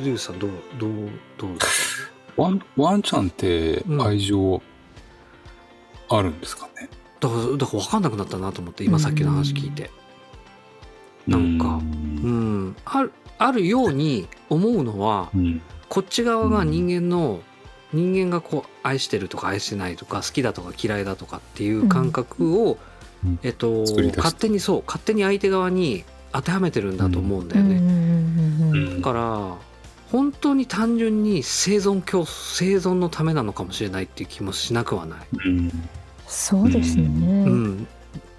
リュウさんどうどうどうですか？ワンワンちゃんって愛情あるんですかね、だからだから分かんなくなったなと思って今さっきの話聞いて、なんかうん。あるあるように思うのは、うん。こっち側が人間の、人間がこう愛してるとか愛してないとか好きだとか嫌いだとかっていう感覚を、うん。えっと勝手にそう勝手に相手側に当てはめてるんだと思うんだよね。うん。うん。うん。うん。うん。だから本当に単純に生存競争生存のためなのかもしれないっていう気もしなくはない。うんそうですね。うん。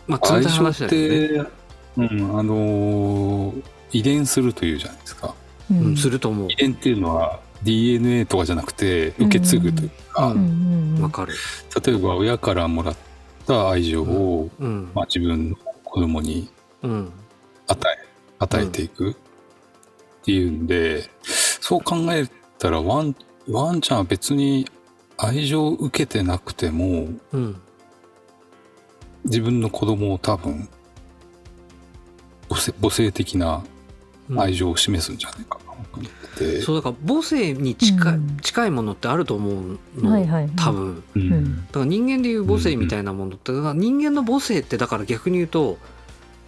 まあ冷たい愛情っ話だけどね。て、うん、あのー遺伝するというじゃないですかううん、すると思う遺。伝っていうのは DNA とかじゃなくて受け継ぐというか、うんうんうんわかる。例えば親からもらった愛情を、うん。まあ、自分の子供にうん。与え与えていくっていうんで、そう考えたらワンワンちゃんは別に愛情を受けてなくてもうん。自分の子供を多分母性母性的なうん。愛情を示すんじゃないかなと思って。て、そうだから母性に近い、うん。近いものってあると思うの、はいはいはい。多分。ううん。んだから人間でいう母性みたいなものって、だから人間の母性ってだから逆に言うと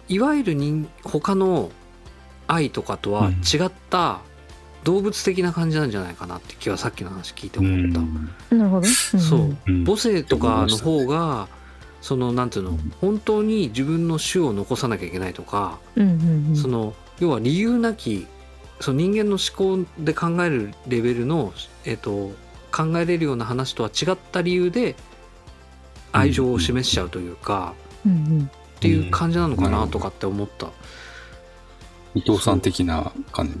いわゆる人他の愛とかとは違った動物的な感じなんじゃないかなって気はさっきの話聞いてう思った、ん。なるほど。そう。うん。母性とかの方がそのなんていうの本当に自分の種を残さなきゃいけないとか、うんうんうん。その要は理由なきその人間の思考で考えるレベルの、えっと考えれるような話とは違った理由で愛情を示しちゃうというか、うんうん。っていう感じなのかうんなとかって思った、伊藤さん。的な感じ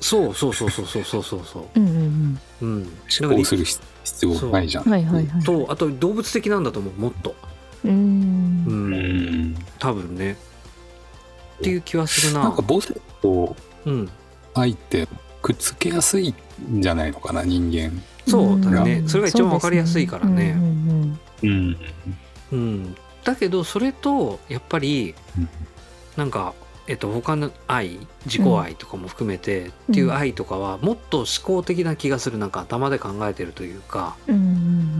そうそうそうそうそうそうそうそう。んうんううん。思考する必必要ないじゃん。うん。はいはいはい。とあと動物的なんだと思うもっと。う。うん。うん。ん多分ね。っていう気はするな。なんか母性とうん。愛ってくっつけやすいんじゃないのかな人間。そうだね、うん。それが一番わかりやすいからね。そうんうん。うん、だけどそれとやっぱりうん。なんか、えっと、他の愛自己愛とかも含めてっていう愛とかはもっと思考的な気がするなんか頭で考えてるというかうんう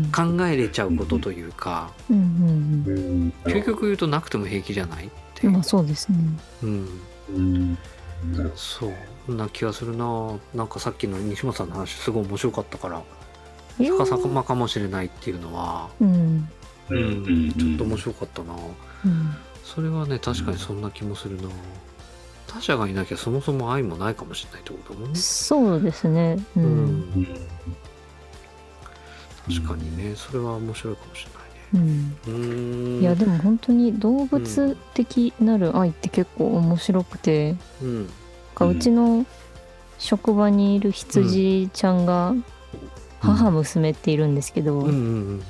ん考えれちゃうことというかうんうん究極言うとなくても平気じゃないってうん。いう。まあ、そうですね。うん、そうそんな気がするな。なんかさっきの西本さんの話すごい面白かったから逆さまかもしれないっていうのは、うん。どうん、ちょっと面白かったな。うん。それはね確かにそんな気もするな。他者がいなきゃそもそも愛もないかもしれないってことだもんね。そうですね。う。うん。うん。ん確かにね。それは面白いかもしれないね。うん。うーん。いやでも本当に動物的なる愛って結構面白くて、うん。かうちの職場にいる羊ちゃんが母娘っているんですけど、うん。うん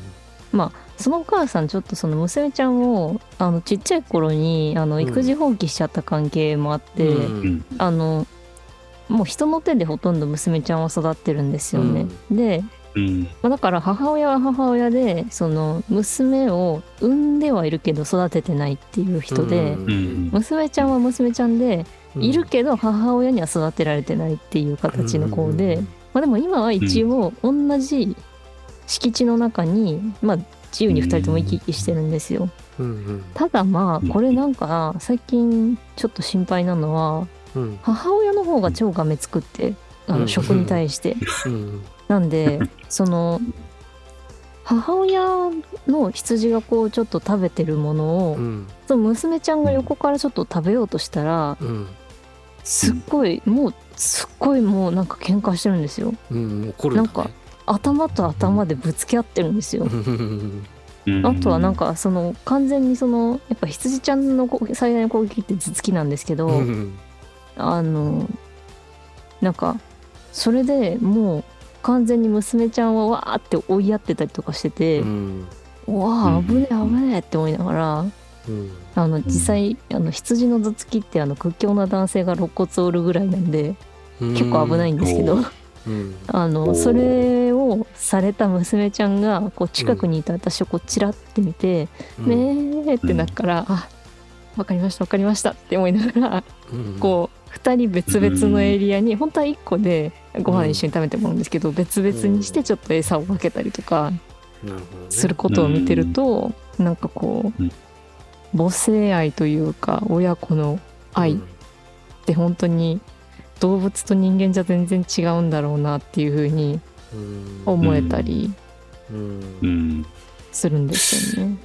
まあそのお母さんちょっとその娘ちゃんをあのちっちゃい頃にあのうん育児放棄しちゃった関係もあって、うん。うんあのもう人の手でほとんど娘ちゃんは育ってるんですよね。で、うん。まあだから母親は母親でその娘を産んではいるけど育ててないっていう人で、うん。うん娘ちゃんは娘ちゃんでうん。いるけど母親には育てられてないっていう形の子で、まあ、でも今は一応同じ敷地の中に、まあ、自由に2人とも行き来してるんですよ。うんうん。ただまあこれなんか最近ちょっと心配なのはうん。母親の方が超がめつくってあうん。の食に対して。うん。なんでその母親の羊がこうちょっと食べてるものを、うん。その娘ちゃんが横からちょっと食べようとしたらうん。すっごいもうすっごいもうなんか喧嘩してるんですよ。うん。怒るんだね。なんか頭と頭でぶつけ合ってるんですよ。あとはなんかその完全にそのやっぱ羊ちゃんのこ最大の攻撃って頭突きなんですけど、うんあのなんかそれでもう完全に娘ちゃんをわーって追いやってたりとかしてて、うわあ危ねえ危ねえって思いながらうん。あの実際あの羊の頭突きってあの屈強な男性が肋骨を折るぐらいなんで結構危ないんですけど、あのそれをされた娘ちゃんがこう近くにいた私をこうチラって見て「うん。ねえ」ってなっから「あわかりましたわかりました」って思いながらうん。こう2人別々のエリアに本当は1個でご飯一緒に食べてもらうんですけど別々にしてちょっと餌を分けたりとかすることを見てるとなんかこううん。母性愛というか親子の愛って本当に動物と人間じゃ全然違うんだろうなっていう風にうん思えたりうん。うん。するんですよね。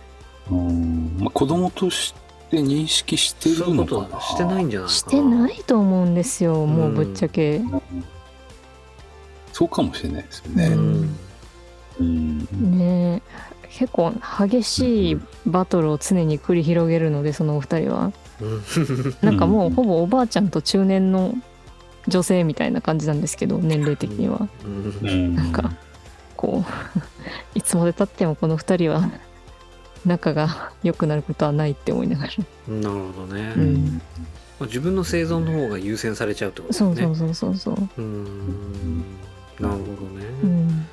うんまあ、子供として認識してそういうこるのかなとはしてないんじゃないかな。してないと思うんですよもうぶっちゃけ。うんそうかもしれないですようね。ん。うん。ねえ。結構激しいバトルを常に繰り広げるのでそのお二人は。うん。なんかもうほぼおばあちゃんと中年の女性みたいな感じなんですけど年齢的には。うん。うんなんかこう いつまでたってもこの二人は仲が良くなることはないって思いながら。なるほどね、うん。自分の生存の方が優先されちゃうってことそうね。そうそうそうそうう。ーん。なるほどね、うん。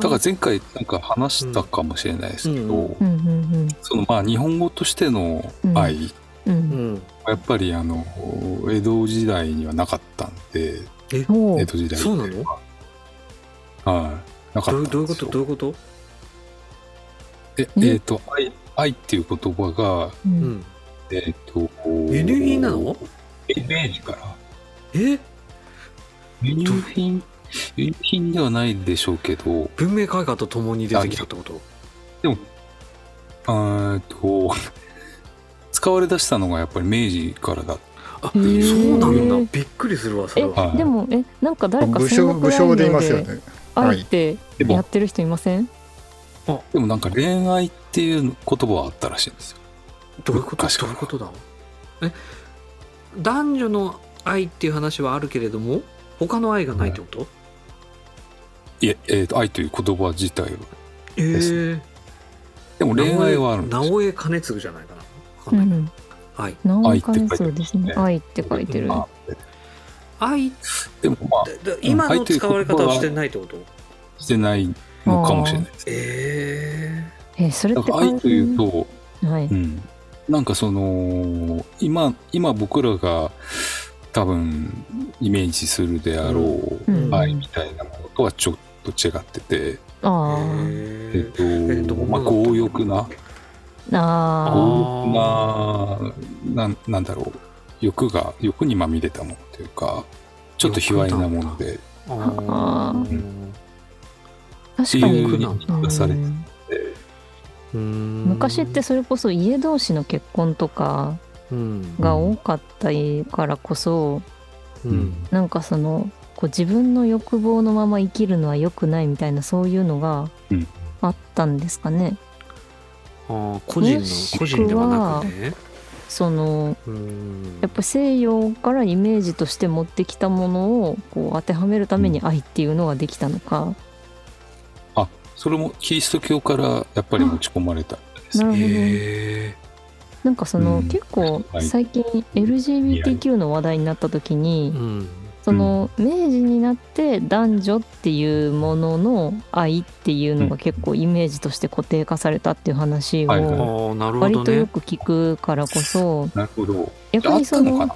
だから前回なんか話したかもしれないですけど、うん。うんうんそのまあ日本語としての愛うん。やっぱりあの江戸時代にはなかったんで江戸時代そうなの？はい。なかったどうどういうこと？どういうこと？ええーと愛愛っていう言葉がううん。んえっ、と輸入品なの？イメージから。え？輸入品輸入品ではないでしょうけど。文明開化とともに出てきたってこと？あーっと使われ出したのがやっぱり明治からだ。あそうなんだ。びっくりするわそれは。はいでもえなんか誰か武将武将でいますよね。愛ってでも。やってる人いません？でもなんか恋愛っていう言葉はあったらしいんですよ。どういうこと？どういうことだ？え男女の愛っていう話はあるけれども他の愛がないってこと、いええーと愛という言葉自体はええでも恋愛はあるんですよ。直江兼次じゃないかなわかない、うん愛って書いてる兼そうですね。愛って書いてる。あ。愛。でもまあ今の使われ方をしてないってこと？してないのかもしれないです。ええそれって愛というと、はい。うん、なんかその今今僕らが多分イメージするであろううん。愛みたいなものとはちょっと違ってて、あええっとーとまあ、強欲なあななんなんだろう。欲が欲にまみれたものというかちょっと卑猥なもので。ああーー確かに。昔ってそれこそ家同士の結婚とかうん。が多かったからこそ、うん。なんかそのこう自分の欲望のまま生きるのは良くないみたいなそういうのがうん。あったんですかね。あー個人のもしくは個人ではなくね。そのうん。やっぱ西洋からイメージとして持ってきたものをこう当てはめるために愛っていうのができたのか。あそれもキリスト教からやっぱり持ち込まれたんですね。なるほど。へなんかその、うん。結構はい最近 LGBTQ の話題になった時に、ーうんその明治になって男女っていうものの愛っていうのが結構イメージとして固定化されたっていう話を割とよく聞くからこそなるほど。逆にその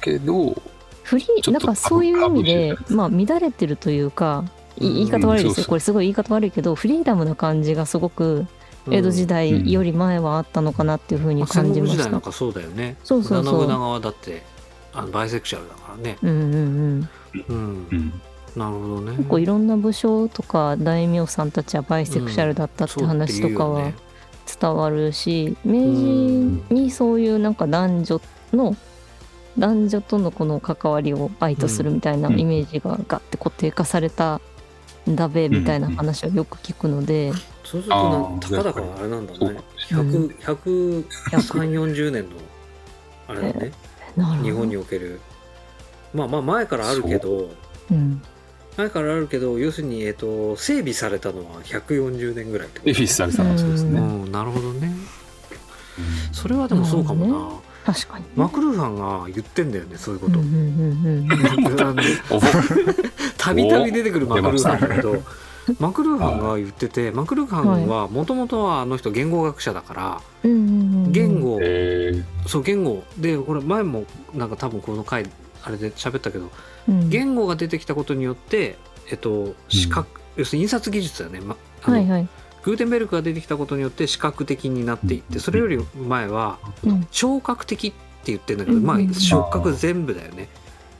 けどフリーなんかそういう意味で多まあ乱れてるというか言い方悪いですよ。これすごい言い方悪いけどフリーダムな感じがすごく江戸時代より前はあったのかなっていうふうに感じました国時代なん。かそうだよね。そうそうそう。信長はだってあのバイセクシャルだからね。うんうんうん。うん。うん。なるほどね。結構いろんな武将とか大名さんたちはバイセクシャルだったって話とかは伝わるし、明治にそういうなんか男女の男女とのこの関わりを愛とするみたいなうん。イメージがガッて固定化されたんだべみたいな話をよく聞くので、そうするとたかだかあれなんだね。うん100 130年のあれだね日本における。まあまあ前からあるけどう。ん、前からあるけど要するに、えっと整備されたのは140年ぐらいってこと。エフィスされたのはそうですね、うん。なるほどね。それはでもそうかもな、なる確かに、ね。マクルーさんが言ってんだよねそういうこと。たびたび出てくるマクルーさんだけど マクルーハンが言っててマクルーハンはもともとはあの人言語学者だからうんうんうん言語えー。そう言語でこれ前もなんか多分この回あれで喋ったけどうん。言語が出てきたことによってえっと視覚、要するに印刷技術だよね、ま、あのはいはい。グーテンベルクが出てきたことによって視覚的になっていってそれより前はうん。聴覚的って言ってるんだけど、うんまあ触覚全部だよね。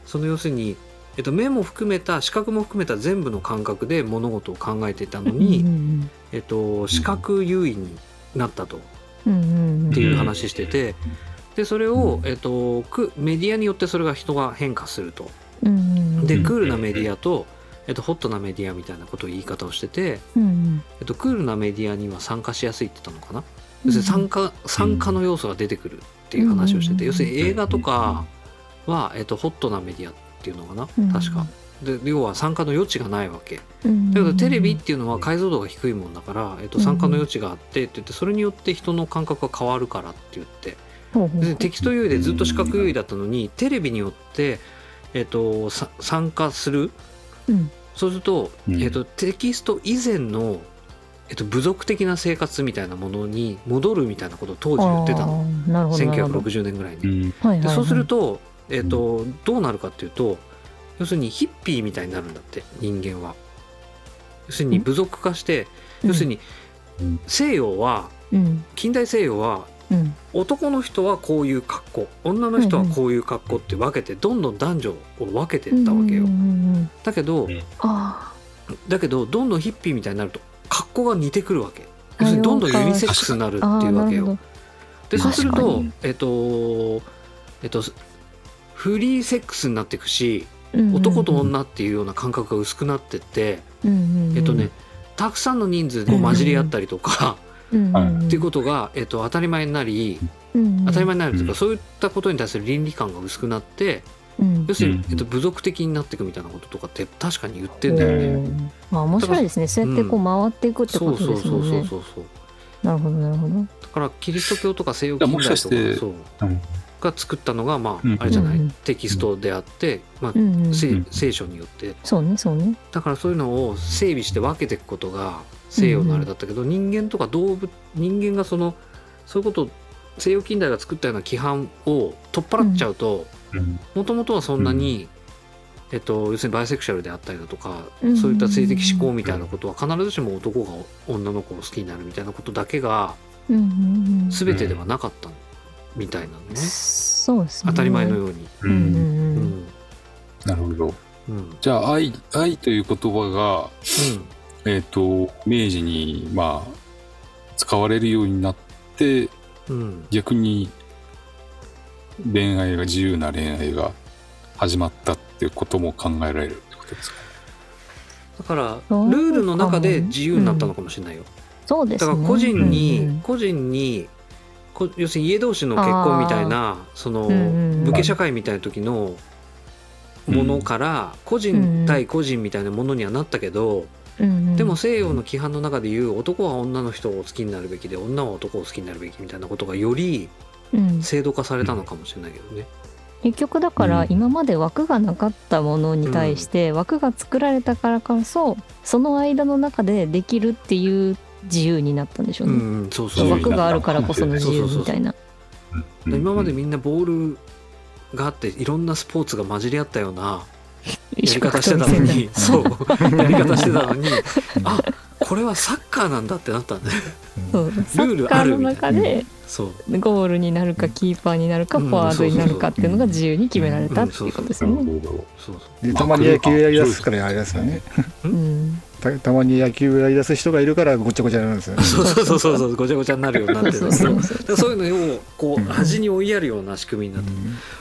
その要するに、えっと、目も含めた視覚も含めた全部の感覚で物事を考えていたのに、うんえっと、視覚優位になったとっうんうんうん。ていう話しててでそれを、えっと、くメディアによってそれが人が変化すると。うんうんでうん。クールなメディアと、えっと、ホットなメディアみたいなことを言い方をしてて、うんえっと、クールなメディアには参加しやすいって言ったのかな？要するに参加参加の要素が出てくるっていう話をしてて、うん要するに映画とかは、えっと、ホットなメディアっていうのかな、うん。確か。で要は参加の余地がないわけ。うん。だけどテレビっていうのは解像度が低いもんだから、えっと、参加の余地があってって言ってそれによって人の感覚が変わるからって言って。でテキスト優位でずっと視覚優位だったのにテレビによって、えっと、さ参加する。うん。そうすると、うん。えっと、テキスト以前の、えっと、部族的な生活みたいなものに戻るみたいなことを当時言ってたの。あーなるほどなるほど。1960年ぐらいに。でそうすると,、えっとどうなるかっていうと要するにヒッピーみたいになるんだって人間は。要するに部族化して、要するにうん。西洋はうん。近代西洋はうん。男の人はこういう格好女の人はこういう格好って分けてどんどん男女を分けていったわけよ。うんうんうんだけど、うん。あだけどどんどんヒッピーみたいになると格好が似てくるわけ。あ要するにどんどんユニセックスになるっていうわけよ。でそうするとえっとえっとフリーセックスになっていくしうんうん男と女っていうような感覚が薄くなってってうんうんうん。えっとねたくさんの人数で混じり合ったりとかうんうん。うんっていうことがえっと当たり前になりうんうん。当たり前になるといううんかそういったことに対する倫理観が薄くなってうん要するにうんえっと部族的になっていくみたいなこととかって確かに言ってんだよね。うん。まあ面白いですね。そうやってこう回っていくってそことうそうそうですもんねそうそうそう。なるほどなるほど。だからキリスト教とか西洋近代とかもしかしてそう。うんが作ったのがまあ、うん。あれじゃない、うん。テキストであって、まあうんうん聖書によって。そうねそうね。だからそういうのを整備して分けていくことが西洋のあれだったけど、人間とか動物人間がそのそういうことを西洋近代が作ったような規範を取っ払っちゃうとうん。もともとはそんなに、えっと、要するにバイセクシャルであったりだとか、うんそういった性的思考みたいなことは必ずしも男が女の子を好きになるみたいなことだけが全てではなかったみたいなのね、そうですね。当たり前のように。ううん。うん。ううんんなるほど。うん。じゃあ愛愛という言葉がえっ、と明治にまあ使われるようになってうん。うん逆に恋愛が自由な恋愛が始まったっていうことも考えられるってことですか？だからルールの中で自由になったのかもしれないよ。そうですね。だから個人に、うんうん個人にこ要するに家同士の結婚みたいなその武家社会みたいな時のものから個人対個人みたいなものにはなったけど、でも西洋の規範の中でいう男は女の人を好きになるべきで女は男を好きになるべきみたいなことがよりうん。制度化されたのかもしれないけどね。結局だからうん今まで枠がなかったものに対して枠が作られたからこそその間の中でできるっていう自由になったんでしょうね。うんうん、そうそう。枠があるからこその自由みたいな。うん。今までみんなボールがあっていろんなスポーツが混じり合ったような やり方してたのに。そう。やり方してたのにあこれはサッカーなんだってなったんだよ。そう。サルールッカーのあるみた中でそう。ゴールになるかキーパーになるかうん。フォワードになるかっていうのが自由に決められたっていうことですよね。たまに野球やりだすからあれです。よね。うんたたまに野球やりだす人がいるからごちゃごちゃになるんですよね。そうそうそうそうそうごちゃごちゃになるようになってる。そうそうそう。だからそういうのをこううん。端に追いやるような仕組みになって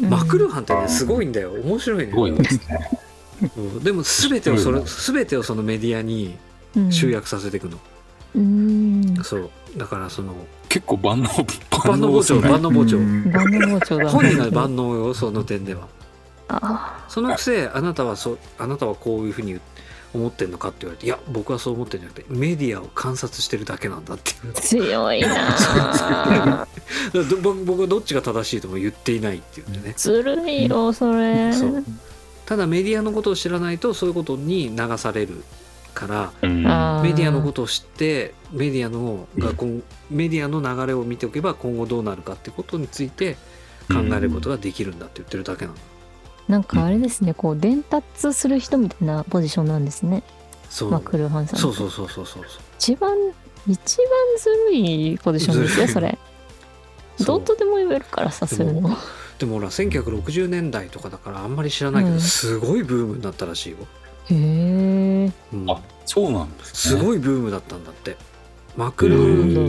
うん。マクルーハンってねすごいんだよ。面白いね。すごいですね。うん。でも全てをそれす全てをそのメディアにうん。集約させていくの。うん。そう。だからその結構万能万能包丁万能包丁うん。万能包丁だ本人が万能よその点では。あそのくせあなたはそうあなたはこういうふうに思ってんのかって言われていや僕はそう思ってんじゃなくてメディアを観察してるだけなんだっていう。ー強いな僕 僕はどっちが正しいとも言っていないっていうんでね。ずるいよそれ。そう。ただメディアのことを知らないとそういうことに流されるからうん。メディアのことを知ってメディアのが今メディアの流れを見ておけば今後どうなるかってことについて考えることができるんだって言ってるだけなの。なんかあれですねこう伝達する人みたいなポジションなんですね。そう。マクルーハンさんそうそうそうそうそう。一番一番ずるいポジションですよそれ。そう。どうとでも言えるからさそういうの。でもほら1960年代とかだからあんまり知らないけど、うん。すごいブームになったらしいよ、へえうん。あそうなんですすね。ごいブームだったんだってマクル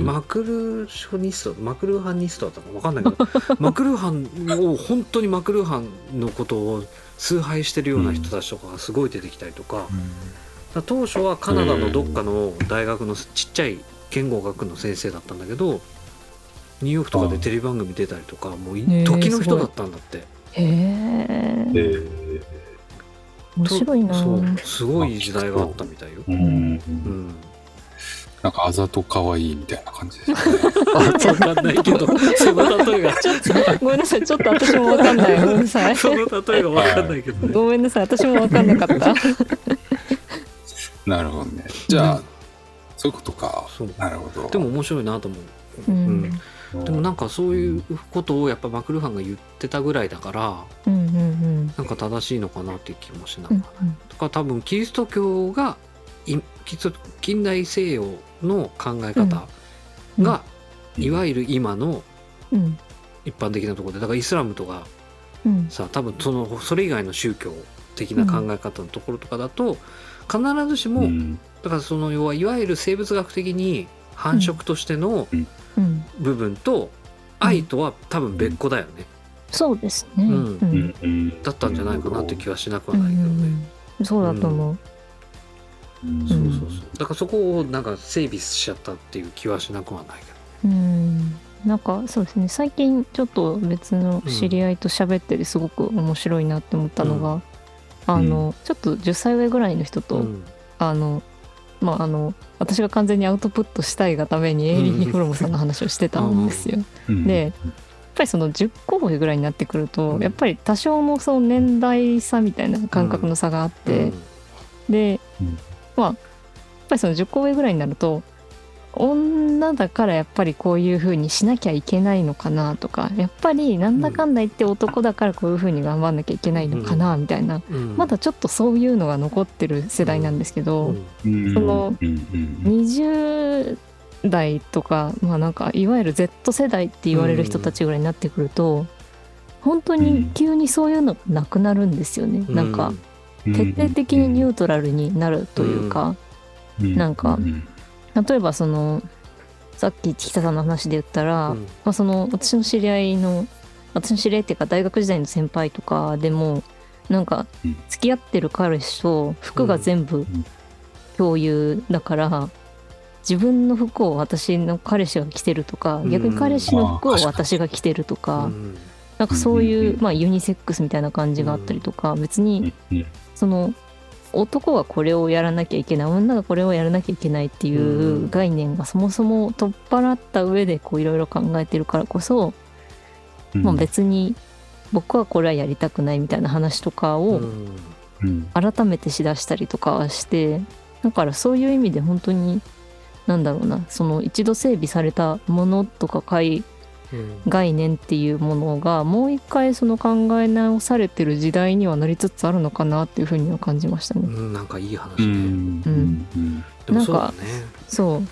マクルーショニストマクルーハンニストだったか分かんないけど マクルーハンを本当にマクルーハンのことを崇拝してるような人たちとかがすごい出てきたりとか,、当初はカナダのどっかの大学のちっちゃい言語学の先生だったんだけどニューヨークとかでテレビ番組出たりとかもう時の人だったんだって。へえ。え。ー面白いな。そうすごい時代があったみたいよ。うん。うんなんかあざと可愛いみたいな感じですね。わかんないけど、その例えが、ちょっとごめんなさいちょっと私もわかんないごめんなさいその例えがわかんないけどね。ごめんなさい私もわかんなかった なるほどね。じゃあ、そういうことか。そうなるほど。でも面白いなと思う。ううんんでもなんかそういうことをやっぱマクルーハンが言ってたぐらいだから、うんうんうんなんか正しいのかなっていう気もしなうんがら。とか多分キリスト教が、いキリスト近代西洋の考え方うん。が、いわゆる今のうん。一般的なところで、だからイスラムとかうん。さ多分そのそれ以外の宗教的な考え方のところとかだと、必ずしも、うん。だからその要はいわゆる生物学的に繁殖としてのうん。部分と愛とは多分別個だよね、そうですね。うん。だったんじゃないかなっていう気はしなくはうんないけどね、うんそうだと思う。うんそうそうそう。だからそこをなんか整備しちゃったっていう気はしなくはないけうん。なんかそうですね。最近ちょっと別の知り合いと喋っててすごく面白いなって思ったのが、あのちょっと10歳上ぐらいの人と、ど、うん。あのまああの私が完全にアウトプットしたいがためにエイリヒ・フロムさんの話をしてたんですよ。うん。でやっぱりその10個上ぐらいになってくると、うん。やっぱり多少のその年代差みたいな感覚の差があって、で、うんまあやっぱりその10個上ぐらいになると女だからやっぱりこういう風にしなきゃいけないのかなとかやっぱりなんだかんだ言って男だからこういう風に頑張んなきゃいけないのかなみたいな、うん。まだちょっとそういうのが残ってる世代なんですけど、うん。そのうん。うん20代とかまあなんかいわゆる Z 世代って言われる人たちぐらいになってくると、本当に急にそういうのがなくなるんですよね、うなんか徹底的にニュートラルになるというか、なんかうん例えばそのさっき北さんの話で言ったら、うん。まあ、その私の知り合いの私の知り合いっていうか大学時代の先輩とかでもなんかうん。付き合ってる彼氏と服が全部共有だから、自分の服を私の彼氏が着てるとか、うん。逆に彼氏の服を私が着てるとか、うん。なんかそういう、うんまあ、ユニセックスみたいな感じがあったりとか、別にうんその男がこれをやらなきゃいけない女がこれをやらなきゃいけないっていううん。概念がそもそも取っ払った上でこういろいろ考えてるからこそ、うん。まあ、別に僕はこれはやりたくないみたいな話とかうを改めてしだしたりとかはしてだからそういう意味で本当になんだろうなその一度整備されたものとか概うん概念っていうものがもう一回その考え直されてる時代にはなりつつあるのかなっていうふうには感じましたね。うんなんかいい話ね、うん。うん。うん。でもそうだね。そう。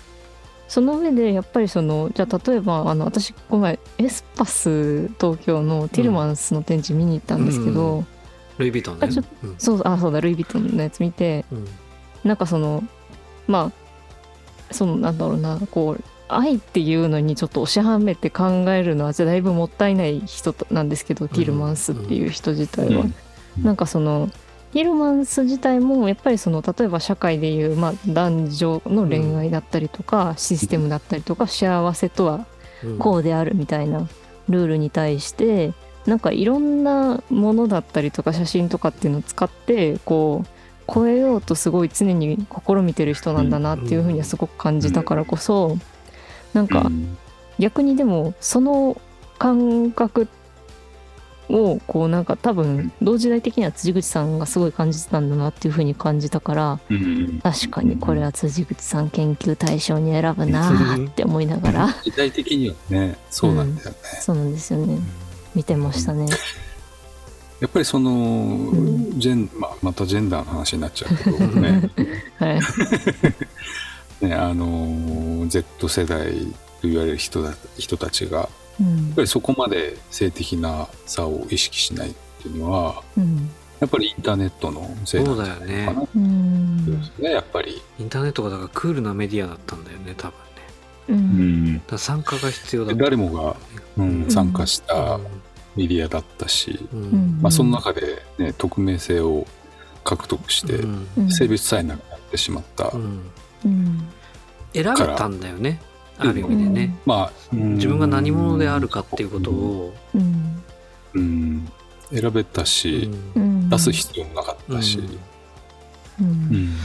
その上でやっぱりそのじゃあ例えばあの私この前エスパス東京のティルマンスの展示見に行ったんですけど、うん。ルイ・ヴィトンね。あちょうん。そうあそうだルイ・ヴィトンのやつ見てうん。なんかそのまあそのなんだろうなこう愛っていうのにちょっと押しはめて考えるのはだいぶもったいない人なんですけど、ティルマンスっていう人自体は。うん。なんかそのティルマンス自体もやっぱりその例えば社会でいう、まあ、男女の恋愛だったりとか、システムだったりとか幸せとはうん。こうであるみたいなルールに対してなんかいろんなものだったりとか写真とかっていうのを使ってこう超えようとすごい常に試みてる人なんだなっていうふうにはすごく感じたからこそなんか逆にでもその感覚っをこうなんか多分同時代的には辻口さんがすごい感じてたんだなっていうふうに感じたからうん。確かにこれは辻口さん研究対象に選ぶなーって思いながら。時代的にはねそうなんだよね、そうなんですよね。見てましたね。やっぱりその、ん。ジェンまあ、またジェンダーの話になっちゃうけどね。はい、ねあの Z 世代と言われる人だ人たちがやうん。っぱりそこまで性的な差を意識しないっていうのはうん。やっぱりインターネットのせいなんじゃないのかな。うってん。ですねやっぱり。インターネットがだからクールなメディアだったんだよね多分ね。ううん。んだ参加が必要だった。誰もが、うんうん。参加したメディアだったし、うんうん。まあ、その中で、ね、匿名性を獲得して、うん。うん。性別さえなくなってしまった、うんうん選べたんだよねある意味でね、まあ、うん。自分が何者であるかっていうことを、うん。うん。選べたし、うん。出す必要もなかったし、うん。うん。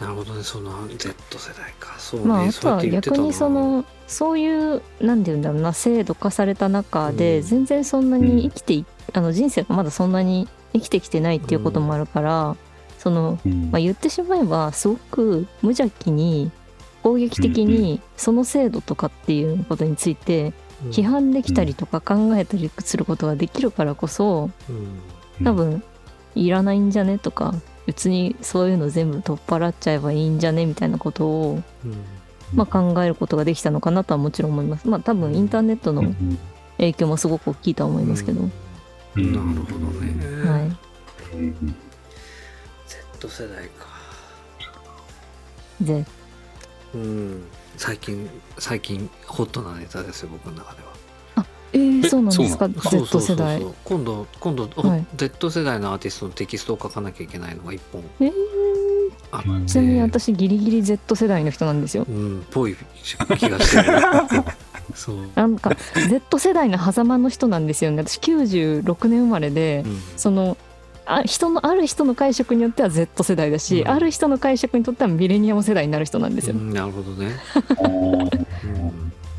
なるほどねその Z 世代か。そうね、まあ、あとは逆にそのそういうなんて言うんだろうな制度化された中で、うん。全然そんなに生きてい、あの人生がまだそんなに生きてきてないっていうこともあるから、その、うん。まあ、言ってしまえばすごく無邪気に攻撃的にその制度とかっていうことについて批判できたりとか考えたりすることができるからこそうん。多分いらないんじゃねとか別にそういうの全部取っ払っちゃえばいいんじゃねみたいなことをうん。まあ、考えることができたのかなとはもちろん思います。まあ多分インターネットのうん影響もすごく大きいとは思いますけど。うん。なるほどね、はい。世代か。で、うん。最近最近ホットなネタですよ僕の中では。えー、えそうなんですか？Z 世代。そうそうそうそう。今度今度、はい。Z 世代のアーティストのテキストを書かなきゃいけないのが一本。えー、あちなみに私ギリギリ Z 世代の人なんですよ。うん。ぽい気がしてる。そう、なんか Z 世代の狭間の人なんですよね。私96年生まれで、うん。そのあ人のある人の解釈によっては Z 世代だし、うん。ある人の解釈にとってはミレニアム世代になる人なんですよ。うんなるほどね、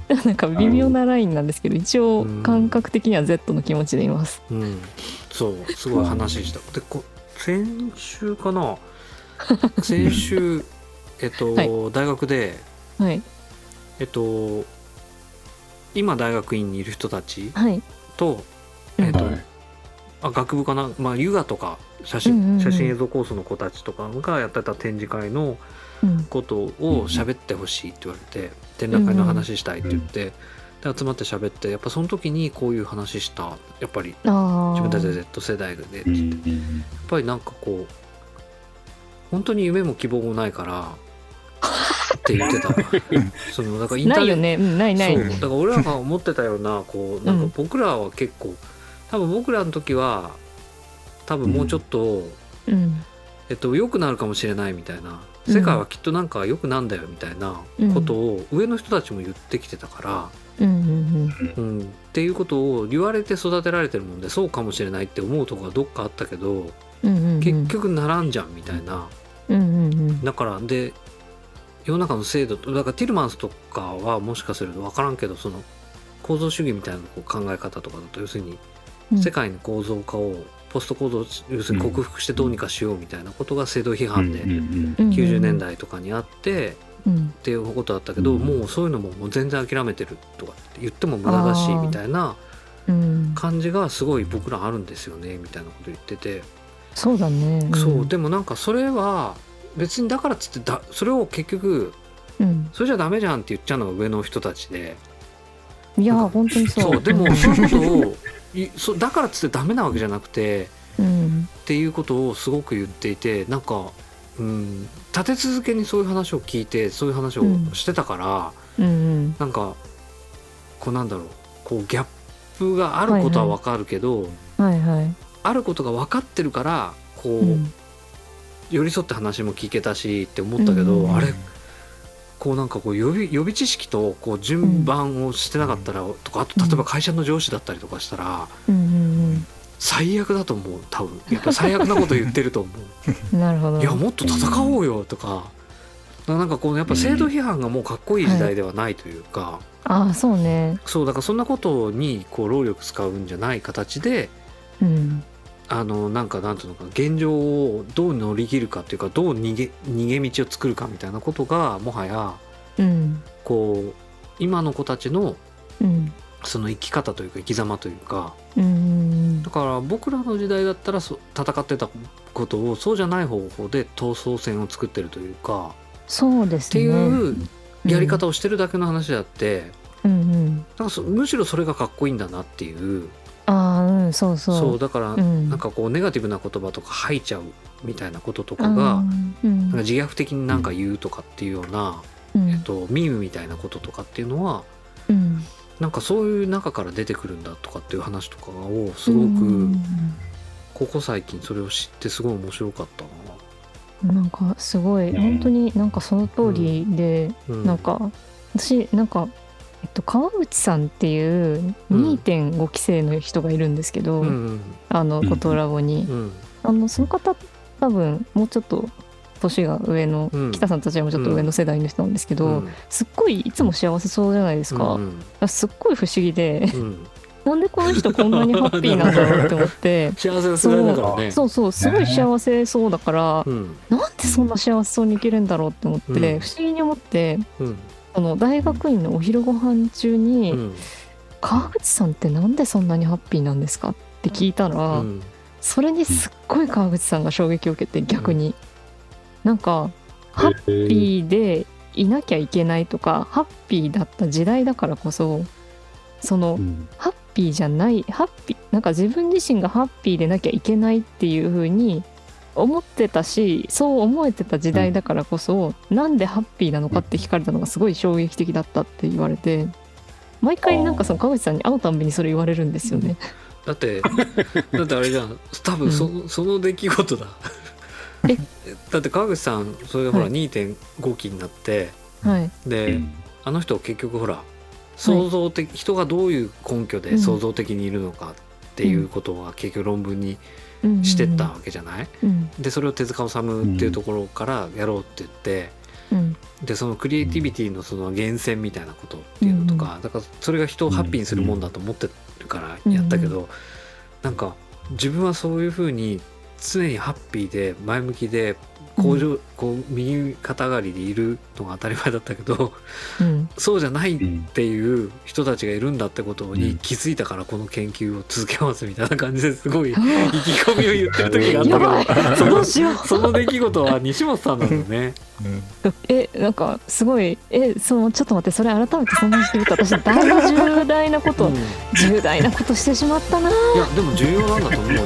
なんか微妙なラインなんですけど一応うん感覚的には Z の気持ちでいます。うん、そうすごい話した。でこ先週かな？先週えっと、はい。大学ではい。えっと今大学院にいる人たちはい。と、うんえっとはいあ学部かな、まあ、ユガとか写真,、うんうんうん。写真映像コースの子たちとかがやってた展示会のうん。ことを喋ってほしいって言われて展覧会の話したいって言って、で集まって喋ってやっぱその時にこういう話したやっぱりああ。自分たちで Z 世代でってう言って、やっんぱりなんかこう本当に夢も希望もないからって言ってた。そのだからインターネットないよね。うん、ないない。そう。だから俺らが思ってたようなこうなんか僕らは結構多分僕らの時は多分もうちょっと、うん。えっと良くなるかもしれないみたいなうん世界はきっとなんか良くなんだよみたいなことを上の人たちも言ってきてたから、うんうんうんっていうことを言われて育てられてるもんでそうかもしれないって思うとこがどっかあったけど。結局ならんじゃんみたいな。だからで世の中の制度とだからティルマンスとかはもしかすると分からんけどその構造主義みたいなこう考え方とかだと要するにうん世界の構造化をポスト構造要するに克服してどうにかしようみたいなことが制度批判でうん。うん。うん。90年代とかにあってうん。っていうことだったけどうん。もうそういうのももう全然諦めてるとかって言っても無駄だしみたいなうん。感じがすごい僕らあるんですよねみたいなこと言ってて。そうだね。そう。でもなんかそれは別にだからっつってだそれを結局うん。それじゃダメじゃんって言っちゃうのが上の人たちで。いや本当にそう。そう。でもそういうことをいそだからっつってダメなわけじゃなくてうん。っていうことをすごく言っていてなんか、うん、立て続けにそういう話を聞いてそういう話をうんしてたから、うんうん。なんかこうなんだろうこうギャップがあることはわかるけど、はいはい。あることが分かってるからこう、うん寄り添って話も聞けたしって思ったけど、うんあれこうなんかこう予備予備知識とこう順番をしてなかったら、とかあと例えば会社の上司だったりとかしたら、最悪だと思う多分。やっぱ最悪なこと言ってると思う。うん。なるほど。いやもっと戦おうよとか。からなんかこうやっぱ制度批判がもうかっこいい時代ではないというか、ああそうね。そうだからそんなことにこう労力使うんじゃない形でうんあのなんかなんていうのかな現状をどう乗り切るかっていうかどう逃げ逃げ道を作るかみたいなことがもはやうん。こう今の子たちのうん。その生き方というか生き様というかうん。だから僕らの時代だったらそ戦ってたことをそうじゃない方法で闘争戦を作ってるというかそうですね。っていうやり方をしてるだけの話であって、うんうん。だからそむしろそれがかっこいいんだなっていうああうんそうそう。そうだから、うん。なんかこうネガティブな言葉とか吐いちゃうみたいなこととかが、うん。なんか自虐的になんか言うとかっていうような、うん。えっと、ミームみたいなこととかっていうのはうん。なんかそういう中から出てくるんだとかっていう話とかをすごうくん。ここ最近それを知ってすごい面白かったな。なんかすごいうん。本当になんかその通りで、うん。なんか私なんか、えっと、川口さんっていう2.5期生の人がいるんですけど、うんあのうんコトラボに、うん。あのその方多分もうちょっと年が上の、うん。北さんたちよりもちょっと上の世代の人なんですけど、うん。すっごいいつも幸せそうじゃないですか、うんすっごい不思議でうん。なんでこの人こんなにハッピーなんだろうって思って。幸せな世代だからね。そうそうすごい幸せそうだから、うん。なんでそんな幸せそうに生きるんだろうって思って、うん。不思議に思ってうんあの大学院のお昼ご飯中に、うん。川口さんってなんでそんなにハッピーなんですかって聞いたら、うん。それにすっごい川口さんが衝撃を受けて逆に、なんかハッッピーでいなきゃいけないとかハッピーだった時代だからこそその、ハッピーじゃないハッピーなんか自分自身がハッピーでなきゃいけないっていう風に思ってたしそう思えてた時代だからこそ、なんでハッピーなのかって聞かれたのがすごい衝撃的だったって言われて毎回なんかその川口さんに会うたんびにそれ言われるんですよね。だってだってあれじゃん。多分そ,、その出来事だ。え？だって川口さんそれでほらはい。2.5期になってはい、で、あの人結局ほら創造的、人がどういう根拠で創造的にいるのかっていうことは結局論文にうんうんうんしてったわけじゃない、うんでそれを手塚治虫っていうところからやろうって言って、うん。でそのクリエイティビティのその源泉みたいなことっていうのとか、だからそれが人をハッピーにするもんだと思ってるからやったけど、なんか自分はそういうふうに常にハッピーで前向きで向上、こう右肩上がりでいるのが当たり前だったけどうん。そうじゃないっうんていう人たちがいるんだってことにうん。気づいたからこの研究を続けますみたいな感じですごい意あ気込みを言ってる時があったけどそどのうしよう。その出来事は西本さんなのね。えなんかすごいえそのちょっと待ってそれ改めてそんなに言ると私だいぶ重大なこと、うん。い重大なことしてしまったなやでも重要なんだと思うよ。